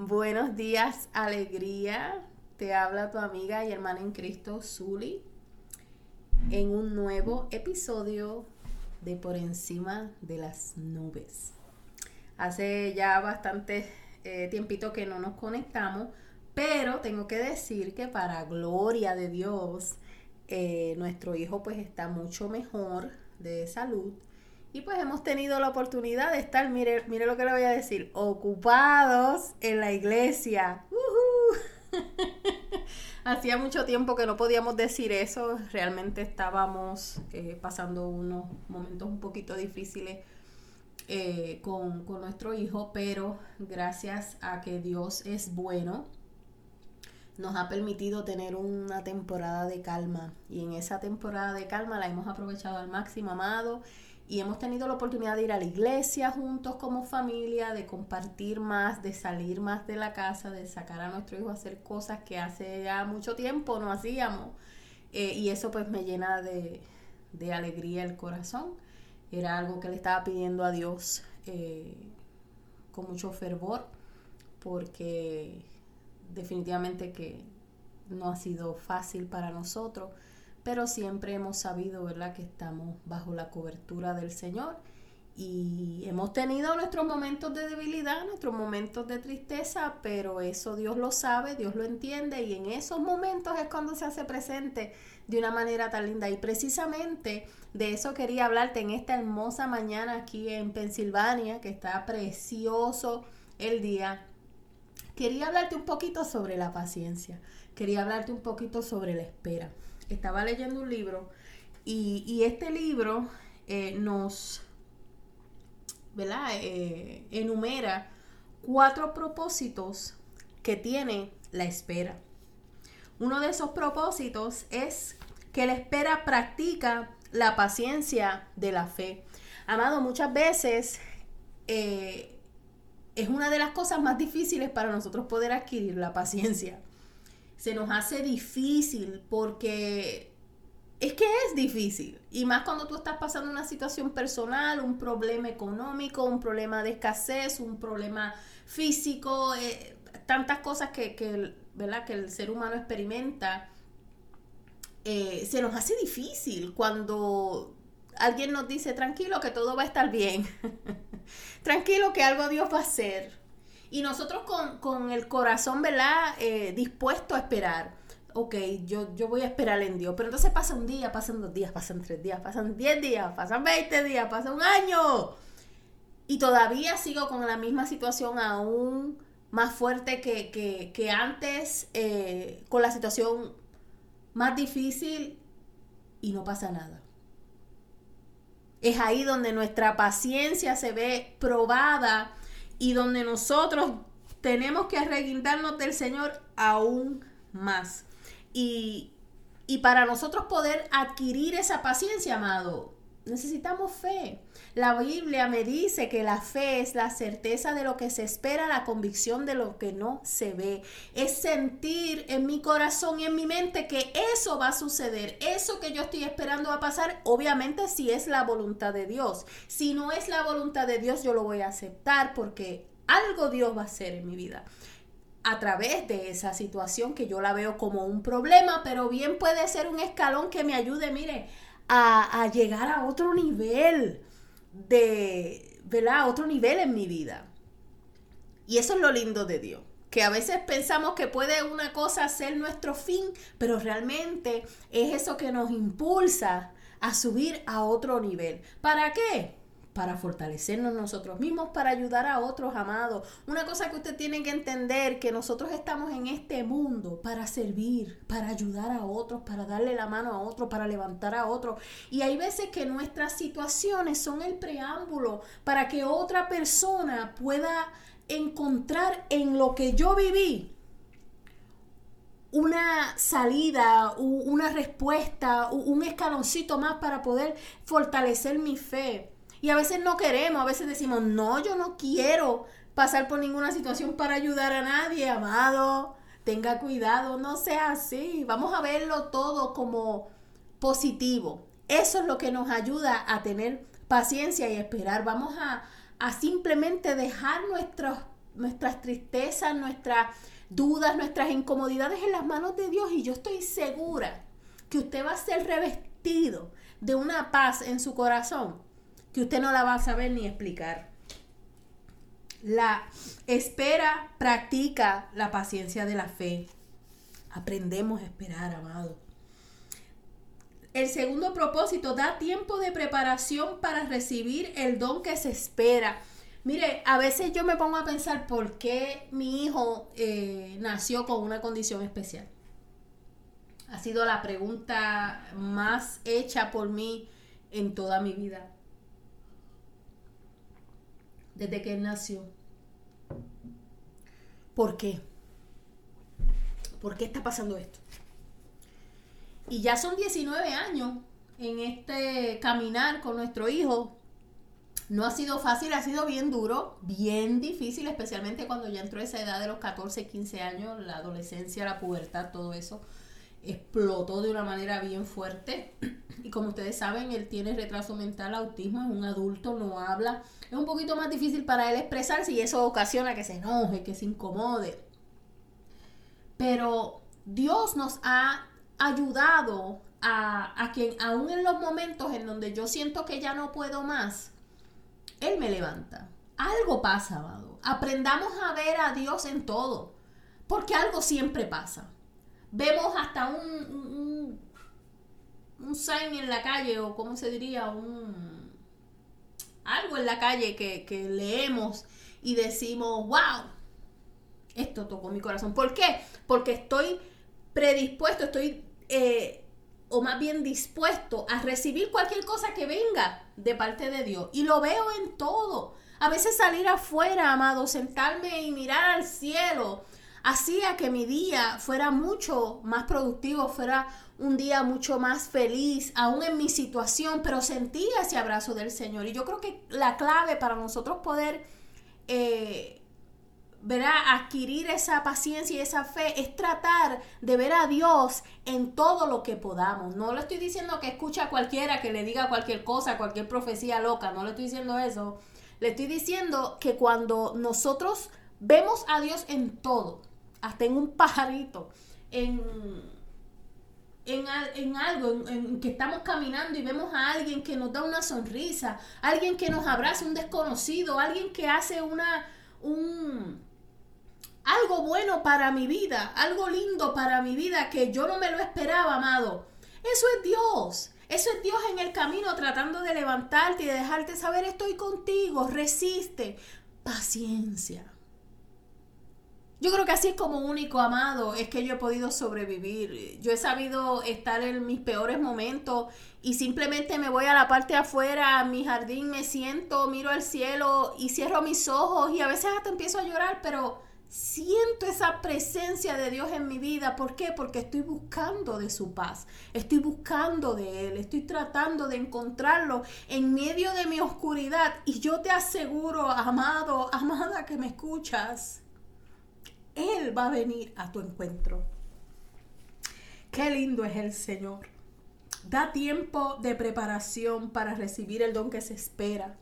Buenos días, alegría. Te habla tu amiga y hermana en Cristo, Zuli, en un nuevo episodio de Por encima de las nubes. Hace ya bastante eh, tiempito que no nos conectamos, pero tengo que decir que para gloria de Dios, eh, nuestro hijo pues está mucho mejor de salud y pues hemos tenido la oportunidad de estar, mire, mire lo que le voy a decir, ocupados en la iglesia. Hacía mucho tiempo que no podíamos decir eso, realmente estábamos eh, pasando unos momentos un poquito difíciles eh, con, con nuestro hijo, pero gracias a que Dios es bueno, nos ha permitido tener una temporada de calma. Y en esa temporada de calma la hemos aprovechado al máximo, amado y hemos tenido la oportunidad de ir a la iglesia juntos como familia, de compartir más, de salir más de la casa, de sacar a nuestro hijo a hacer cosas que hace ya mucho tiempo no hacíamos. Eh, y eso pues me llena de, alegría el corazón. Era algo que le estaba pidiendo a Dios eh, con mucho fervor, porque definitivamente que no ha sido fácil para nosotros pero siempre hemos sabido, ¿verdad?, que estamos bajo la cobertura del Señor y hemos tenido nuestros momentos de debilidad, nuestros momentos de tristeza, pero eso Dios lo sabe, Dios lo entiende y en esos momentos es cuando se hace presente de una manera tan linda. Y precisamente de eso quería hablarte en esta hermosa mañana aquí en Pensilvania, que está precioso el día. Quería hablarte un poquito sobre la paciencia, quería hablarte un poquito sobre la espera estaba leyendo un libro y, este libro eh, nos, ¿verdad? Eh, enumera cuatro propósitos que tiene la espera. Uno de esos propósitos es que la espera practica la paciencia de la fe. Amado, muchas veces eh, es una de las cosas más difíciles para nosotros poder adquirir la paciencia se nos hace difícil porque es que es difícil. Y más cuando tú estás pasando una situación personal, un problema económico, un problema de escasez, un problema físico, eh, tantas cosas que, ¿verdad? que el ser humano experimenta. Eh, se nos hace difícil cuando alguien nos dice, tranquilo que todo va a estar bien, tranquilo que algo Dios va a hacer, y nosotros con, el corazón, ¿verdad? Eh, dispuesto a esperar. Ok, yo, yo voy a esperar en Dios. Pero entonces pasa un día, pasan dos días, pasan tres días, pasan diez días, pasan veinte días, pasa un año. Y todavía sigo con la misma situación aún más fuerte que, antes, eh, con la situación más difícil y no pasa nada. Es ahí donde nuestra paciencia se ve probada y donde nosotros tenemos que arreguindarnos del Señor aún más. Y, y para nosotros poder adquirir esa paciencia, amado, necesitamos fe. La Biblia me dice que la fe es la certeza de lo que se espera, la convicción de lo que no se ve. Es sentir en mi corazón y en mi mente que eso va a suceder. Eso que yo estoy esperando va a pasar, obviamente si es la voluntad de Dios. Si no es la voluntad de Dios, yo lo voy a aceptar porque algo Dios va a hacer en mi vida a través de esa situación que yo la veo como un problema, pero bien puede ser un escalón que me ayude, mire, a, a llegar a otro nivel de, ¿verdad? Otro nivel en mi vida. Y eso es lo lindo de Dios. Que a veces pensamos que puede una cosa ser nuestro fin, pero realmente es eso que nos impulsa a subir a otro nivel. ¿Para qué? Para fortalecernos nosotros mismos, para ayudar a otros amados. Una cosa que usted tiene que entender, que nosotros estamos en este mundo para servir, para ayudar a otros, para darle la mano a otros, para levantar a otros. Y hay veces que nuestras situaciones son el preámbulo para que otra persona pueda encontrar en lo que yo viví una salida, una respuesta, un escaloncito más para poder fortalecer mi fe. Y a veces no queremos, a veces decimos, no, yo no quiero pasar por ninguna situación para ayudar a nadie, amado. Tenga cuidado, no sea así. Vamos a verlo todo como positivo. Eso es lo que nos ayuda a tener paciencia y esperar. Vamos a, a simplemente dejar nuestros nuestras tristezas, nuestras dudas, nuestras incomodidades en las manos de Dios y yo estoy segura que usted va a ser revestido de una paz en su corazón que usted no la va a saber ni explicar. La espera practica la paciencia de la fe. Aprendemos a esperar, amado. El segundo propósito da tiempo de preparación para recibir el don que se espera. Mire, a veces yo me pongo a pensar por qué mi hijo eh, nació con una condición especial. Ha sido la pregunta más hecha por mí en toda mi vida. Desde que él nació. ¿Por qué? ¿Por qué está pasando esto? Y ya son 19 años en este caminar con nuestro hijo. No ha sido fácil, ha sido bien duro, bien difícil, especialmente cuando ya entró esa edad de los 14, 15 años, la adolescencia, la pubertad, todo eso explotó de una manera bien fuerte. Y como ustedes saben, él tiene retraso mental, autismo, es un adulto, no habla. Es un poquito más difícil para él expresarse y eso ocasiona que se enoje, que se incomode. Pero Dios nos ha ayudado a, a que aún en los momentos en donde yo siento que ya no puedo más, Él me levanta. Algo pasa, amado. Aprendamos a ver a Dios en todo, porque algo siempre pasa. Vemos hasta un, un, sign en la calle, o como se diría, un algo en la calle que, que leemos y decimos, wow, esto tocó mi corazón. ¿Por qué? Porque estoy predispuesto, estoy, eh, o más bien dispuesto a recibir cualquier cosa que venga de parte de Dios. Y lo veo en todo. A veces salir afuera, amado, sentarme y mirar al cielo, hacía que mi día fuera mucho más productivo, fuera un día mucho más feliz, aún en mi situación, pero sentía ese abrazo del Señor. Y yo creo que la clave para nosotros poder eh, adquirir esa paciencia y esa fe es tratar de ver a Dios en todo lo que podamos. No le estoy diciendo que escuche a cualquiera que le diga cualquier cosa, cualquier profecía loca, no le estoy diciendo eso. Le estoy diciendo que cuando nosotros vemos a Dios en todo, hasta en un pajarito, en, en, algo, en, que estamos caminando y vemos a alguien que nos da una sonrisa, alguien que nos abraza, un desconocido, alguien que hace una, un, algo bueno para mi vida, algo lindo para mi vida que yo no me lo esperaba, amado. Eso es Dios. Eso es Dios en el camino tratando de levantarte y de dejarte saber estoy contigo, resiste, paciencia. Yo creo que así es como único amado es que yo he podido sobrevivir. Yo he sabido estar en mis peores momentos y simplemente me voy a la parte de afuera, a mi jardín, me siento, miro al cielo y cierro mis ojos y a veces hasta empiezo a llorar, pero siento esa presencia de Dios en mi vida. ¿Por qué? Porque estoy buscando de su paz, estoy buscando de Él, estoy tratando de encontrarlo en medio de mi oscuridad. Y yo te aseguro, amado, amada que me escuchas, Él va a venir a tu encuentro. Qué lindo es el Señor. Da tiempo de preparación para recibir el don que se espera.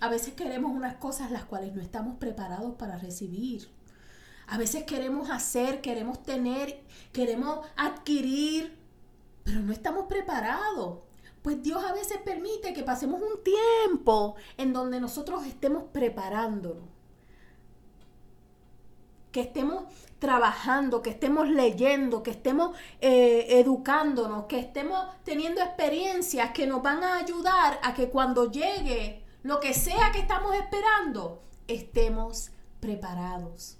A veces queremos unas cosas las cuales no estamos preparados para recibir. A veces queremos hacer, queremos tener, queremos adquirir, pero no estamos preparados. Pues Dios a veces permite que pasemos un tiempo en donde nosotros estemos preparándonos. Que estemos trabajando, que estemos leyendo, que estemos eh, educándonos, que estemos teniendo experiencias que nos van a ayudar a que cuando llegue lo que sea que estamos esperando, estemos preparados.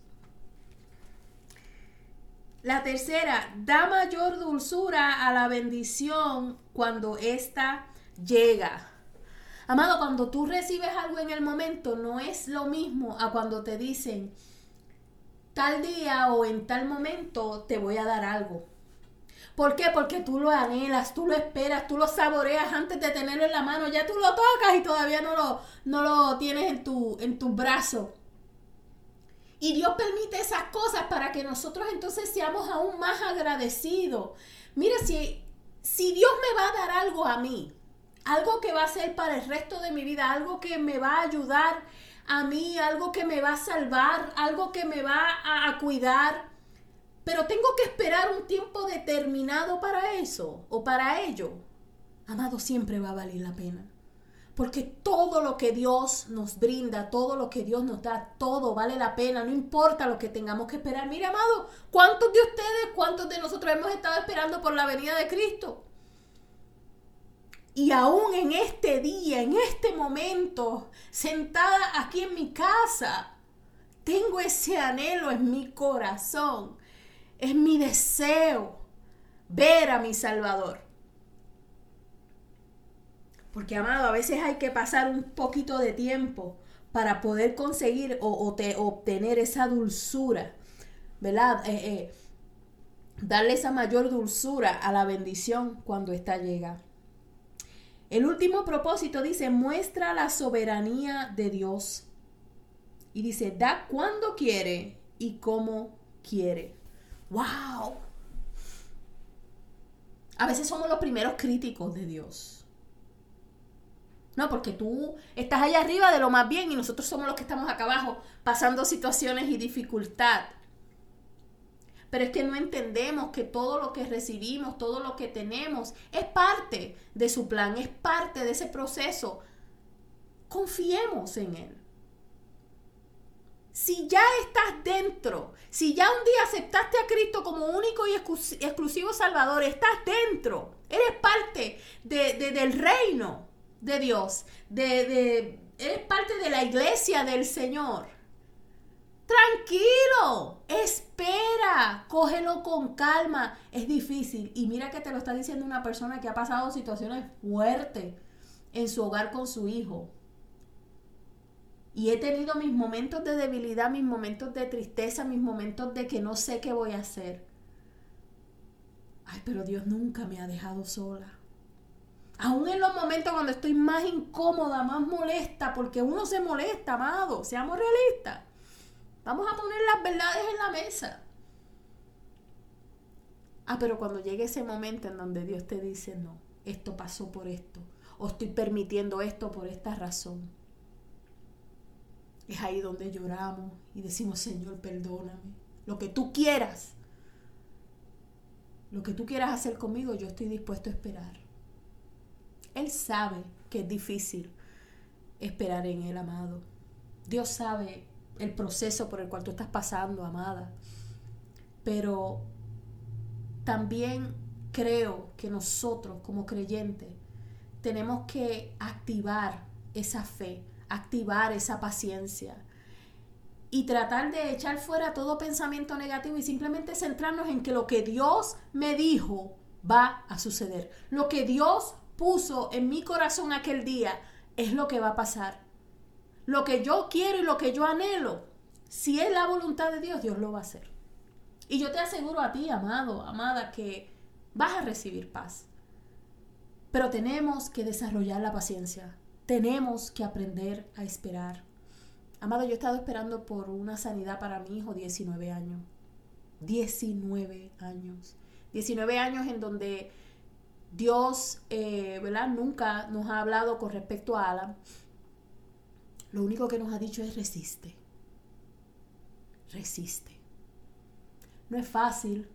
La tercera, da mayor dulzura a la bendición cuando ésta llega. Amado, cuando tú recibes algo en el momento, no es lo mismo a cuando te dicen, tal día o en tal momento te voy a dar algo. ¿Por qué? Porque tú lo anhelas, tú lo esperas, tú lo saboreas antes de tenerlo en la mano. Ya tú lo tocas y todavía no lo, no lo tienes en tu, en brazo. Y Dios permite esas cosas para que nosotros entonces seamos aún más agradecidos. Mira, si, si Dios me va a dar algo a mí, algo que va a ser para el resto de mi vida, algo que me va a ayudar a mí, algo que me va a salvar, algo que me va a, cuidar. Pero tengo que esperar un tiempo determinado para eso o para ello. Amado, siempre va a valer la pena. Porque todo lo que Dios nos brinda, todo lo que Dios nos da, todo vale la pena, no importa lo que tengamos que esperar. Mire, amado, ¿cuántos de ustedes, cuántos de nosotros hemos estado esperando por la venida de Cristo? Y aún en este día, en este momento, sentada aquí en mi casa, tengo ese anhelo en mi corazón. Es mi deseo ver a mi Salvador. Porque, amado, a veces hay que pasar un poquito de tiempo para poder conseguir o, obtener esa dulzura, ¿verdad? Eh, eh, darle esa mayor dulzura a la bendición cuando está llega. El último propósito dice, muestra la soberanía de Dios. Y dice, da cuando quiere y como quiere. ¡Wow! A veces somos los primeros críticos de Dios. No, porque tú estás allá arriba de lo más bien y nosotros somos los que estamos acá abajo pasando situaciones y dificultad. Pero es que no entendemos que todo lo que recibimos, todo lo que tenemos, es parte de su plan, es parte de ese proceso. Confiemos en Él. Si ya estás dentro, si ya un día aceptaste a Cristo como único y exclusivo Salvador, estás dentro, eres parte del reino de Dios, de, eres parte de la iglesia del Señor Tranquilo, espera, cógelo con calma. Es difícil. Y mira que te lo está diciendo una persona que ha pasado situaciones fuertes en su hogar con su hijo. Y he tenido mis momentos de debilidad, mis momentos de tristeza, mis momentos de que no sé qué voy a hacer. Ay, pero Dios nunca me ha dejado sola. Aún en los momentos cuando estoy más incómoda, más molesta, porque uno se molesta, amado, seamos realistas. Vamos a poner las verdades en la mesa. Ah, pero cuando llegue ese momento en donde Dios te dice, no, esto pasó por esto, o estoy permitiendo esto por esta razón, es ahí donde lloramos y decimos, Señor, perdóname. Lo que tú quieras, lo que tú quieras hacer conmigo, yo estoy dispuesto a esperar. Él sabe que es difícil esperar en el amado. Dios sabe el proceso por el cual tú estás pasando, amada. Pero también creo que nosotros como creyentes tenemos que activar esa fe, activar esa paciencia y tratar de echar fuera todo pensamiento negativo y simplemente centrarnos en que lo que Dios me dijo va a suceder. Lo que Dios puso en mi corazón aquel día es lo que va a pasar lo que yo quiero y lo que yo anhelo, si es la voluntad de Dios, Dios lo va a hacer. Y yo te aseguro a ti, amado, amada, que vas a recibir paz. Pero tenemos que desarrollar la paciencia. Tenemos que aprender a esperar. Amado, yo he estado esperando por una sanidad para mi hijo 19 años. 19 años. 19 años en donde Dios, eh, ¿verdad? Nunca nos ha hablado con respecto a Alan lo único que nos ha dicho es resiste. Resiste. No es fácil.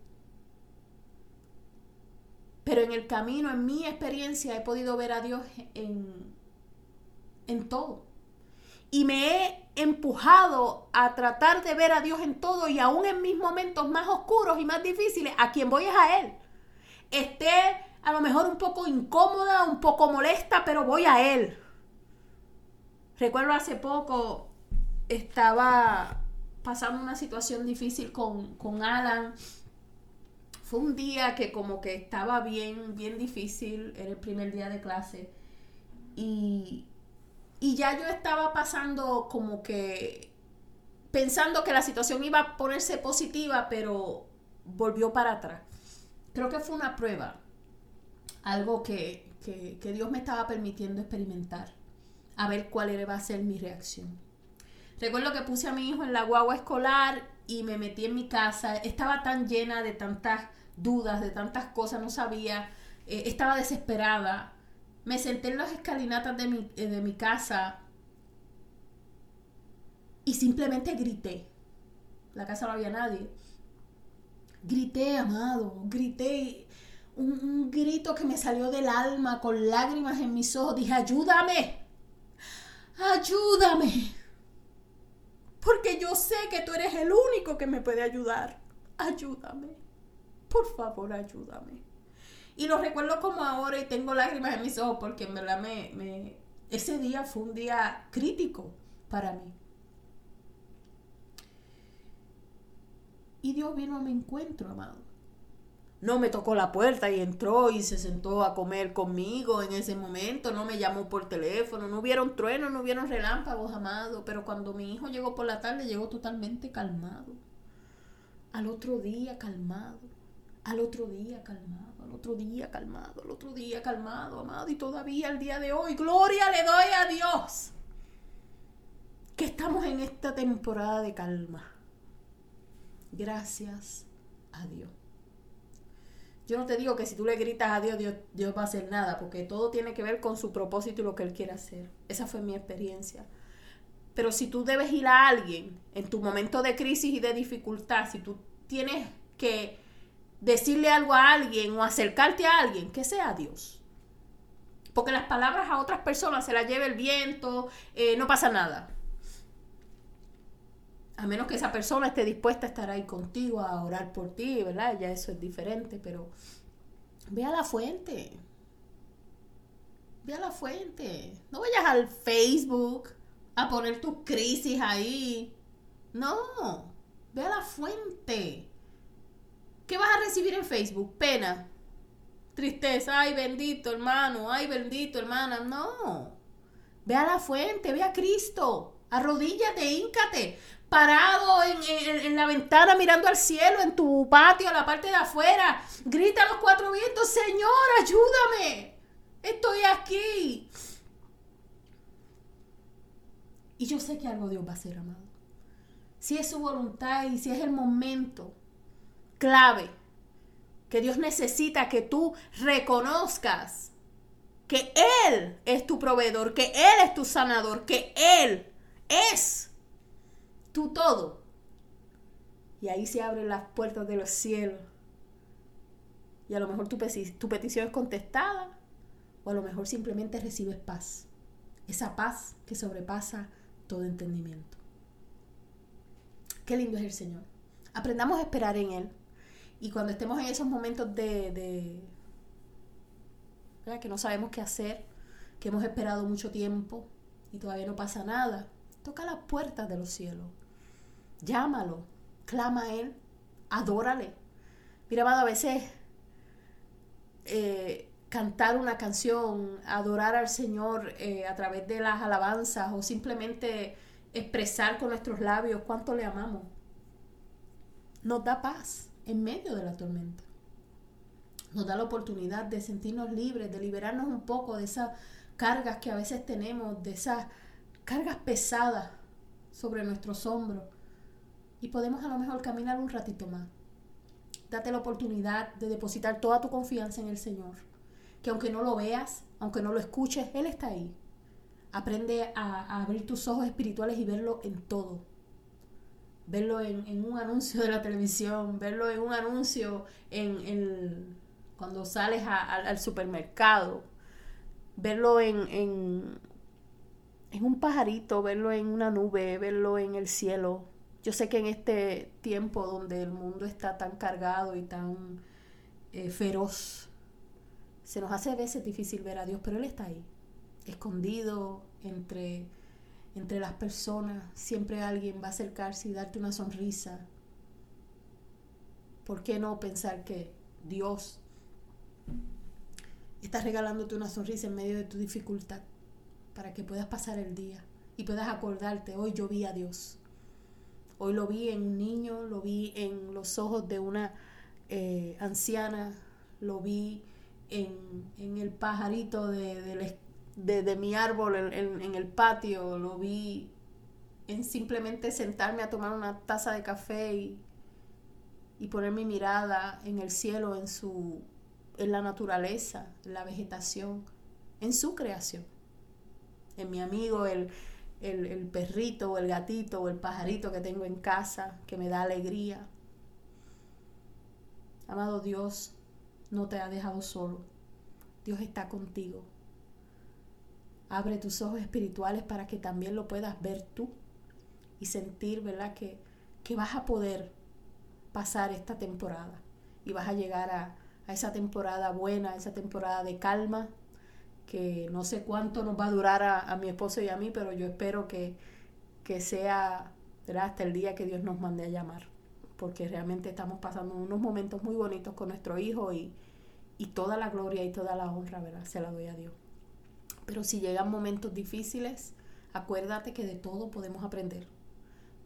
Pero en el camino, en mi experiencia, he podido ver a Dios en, en todo. Y me he empujado a tratar de ver a Dios en todo y aún en mis momentos más oscuros y más difíciles, a quien voy es a Él. Esté a lo mejor un poco incómoda, un poco molesta, pero voy a Él. Recuerdo hace poco estaba pasando una situación difícil con, con Alan. Fue un día que como que estaba bien, bien difícil, era el primer día de clase. Y, y ya yo estaba pasando como que pensando que la situación iba a ponerse positiva, pero volvió para atrás. Creo que fue una prueba, algo que, que, que Dios me estaba permitiendo experimentar a ver cuál iba a ser mi reacción. Recuerdo que puse a mi hijo en la guagua escolar y me metí en mi casa. Estaba tan llena de tantas dudas, de tantas cosas, no sabía. Eh, estaba desesperada. Me senté en las escalinatas de mi, eh, de mi casa y simplemente grité. La casa no había nadie. Grité, amado, grité un, un, grito que me salió del alma con lágrimas en mis ojos. Dije, ayúdame, ayúdame. Porque yo sé que tú eres el único que me puede ayudar. Ayúdame. Por favor, ayúdame. Y lo recuerdo como ahora y tengo lágrimas en mis ojos porque en verdad me, ese día fue un día crítico para mí. Y Dios vino a mi encuentro, amado. No me tocó la puerta y entró y se sentó a comer conmigo en ese momento, no me llamó por teléfono, no hubieron truenos, no hubieron relámpagos, amado, pero cuando mi hijo llegó por la tarde, llegó totalmente calmado. Al otro día calmado, al otro día calmado, al otro día calmado, al otro día calmado, amado, y todavía el día de hoy, gloria le doy a Dios, que estamos en esta temporada de calma. Gracias a Dios. Yo no te digo que si tú le gritas a Dios, Dios, va a hacer nada, porque todo tiene que ver con su propósito y lo que Él quiere hacer. Esa fue mi experiencia. Pero si tú debes ir a alguien en tu momento de crisis y de dificultad, si tú tienes que decirle algo a alguien o acercarte a alguien, que sea Dios. Porque las palabras a otras personas se las lleva el viento, eh, no pasa nada a menos que esa persona esté dispuesta a estar ahí contigo, a orar por ti, ¿verdad? Ya eso es diferente, pero ve a la fuente. Ve a la fuente. No vayas al Facebook a poner tus crisis ahí. No, ve a la fuente. ¿Qué vas a recibir en Facebook? Pena, tristeza, ay bendito hermano, ay bendito hermana. No, ve a la fuente, ve a Cristo. Arrodíllate, híncate parado en, la ventana mirando al cielo, en tu patio, la parte de afuera. Grita a los cuatro vientos, Señor, ayúdame. Estoy aquí. Y yo sé que algo Dios va a hacer, amado. Si es su voluntad y si es el momento clave que Dios necesita que tú reconozcas que Él es tu proveedor, que Él es tu sanador, que Él es tú todo. Y ahí se abren las puertas de los cielos. Y a lo mejor tu, tu petición es contestada o a lo mejor simplemente recibes paz. Esa paz que sobrepasa todo entendimiento. Qué lindo es el Señor. Aprendamos a esperar en Él. Y cuando estemos en esos momentos de, de que no sabemos qué hacer, que hemos esperado mucho tiempo y todavía no pasa nada, toca las puertas de los cielos Llámalo, clama a Él, adórale. Mira, amado, a veces eh, cantar una canción, adorar al Señor eh, a través de las alabanzas o simplemente expresar con nuestros labios cuánto le amamos, nos da paz en medio de la tormenta. Nos da la oportunidad de sentirnos libres, de liberarnos un poco de esas cargas que a veces tenemos, de esas cargas pesadas sobre nuestros hombros y podemos a lo mejor caminar un ratito más. Date la oportunidad de depositar toda tu confianza en el Señor. Que aunque no lo veas, aunque no lo escuches, Él está ahí. Aprende a, abrir tus ojos espirituales y verlo en todo. Verlo en, un anuncio de la televisión, verlo en un anuncio en, cuando sales al supermercado, verlo en, en, en un pajarito, verlo en una nube, verlo en el cielo, yo sé que en este tiempo donde el mundo está tan cargado y tan eh, feroz, se nos hace a veces difícil ver a Dios, pero Él está ahí, escondido entre, entre las personas. Siempre alguien va a acercarse y darte una sonrisa. ¿Por qué no pensar que Dios está regalándote una sonrisa en medio de tu dificultad para que puedas pasar el día y puedas acordarte, hoy yo vi a Dios? Hoy lo vi en un niño, lo vi en los ojos de una eh, anciana, lo vi en, el pajarito de, de, mi árbol en, el patio, lo vi en simplemente sentarme a tomar una taza de café y, y poner mi mirada en el cielo, en, su, en la naturaleza, en la vegetación, en su creación. En mi amigo, el, el, el perrito o el gatito o el pajarito que tengo en casa, que me da alegría. Amado Dios, no te ha dejado solo. Dios está contigo. Abre tus ojos espirituales para que también lo puedas ver tú y sentir, ¿verdad? Que, que vas a poder pasar esta temporada y vas a llegar a, a esa temporada buena, a esa temporada de calma, que no sé cuánto nos va a durar a, mi esposo y a mí, pero yo espero que, que sea hasta el día que Dios nos mande a llamar, porque realmente estamos pasando unos momentos muy bonitos con nuestro hijo y, y toda la gloria y toda la honra, ¿verdad? Se la doy a Dios. Pero si llegan momentos difíciles, acuérdate que de todo podemos aprender,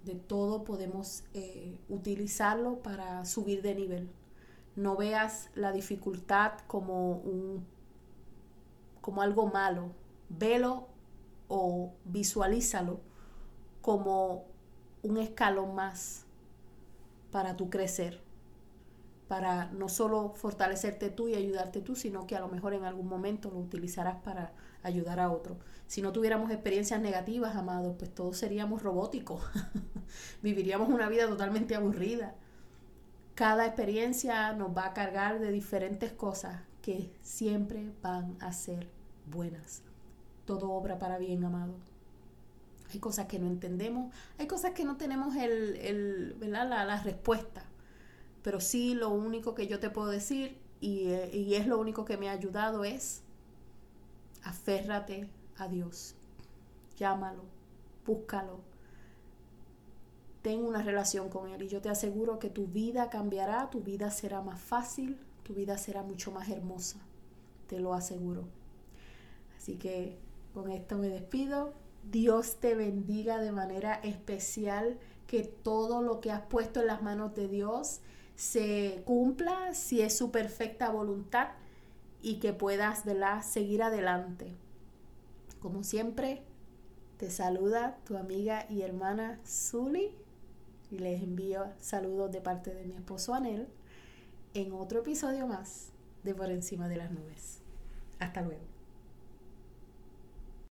de todo podemos eh, utilizarlo para subir de nivel. No veas la dificultad como un como algo malo, velo o visualízalo como un escalón más para tu crecer, para no solo fortalecerte tú y ayudarte tú, sino que a lo mejor en algún momento lo utilizarás para ayudar a otro. Si no tuviéramos experiencias negativas, amados, pues todos seríamos robóticos, viviríamos una vida totalmente aburrida. Cada experiencia nos va a cargar de diferentes cosas que siempre van a ser buenas. Todo obra para bien, amado. Hay cosas que no entendemos, hay cosas que no tenemos el, el La, la, respuesta. Pero sí lo único que yo te puedo decir, y, y es lo único que me ha ayudado, es aférrate a Dios. Llámalo, búscalo. Ten una relación con Él y yo te aseguro que tu vida cambiará, tu vida será más fácil, tu vida será mucho más hermosa. Te lo aseguro. Así que con esto me despido. Dios te bendiga de manera especial, que todo lo que has puesto en las manos de Dios se cumpla si es su perfecta voluntad y que puedas la seguir adelante. Como siempre, te saluda tu amiga y hermana Zully y les envío saludos de parte de mi esposo Anel en otro episodio más de Por encima de las nubes. Hasta luego.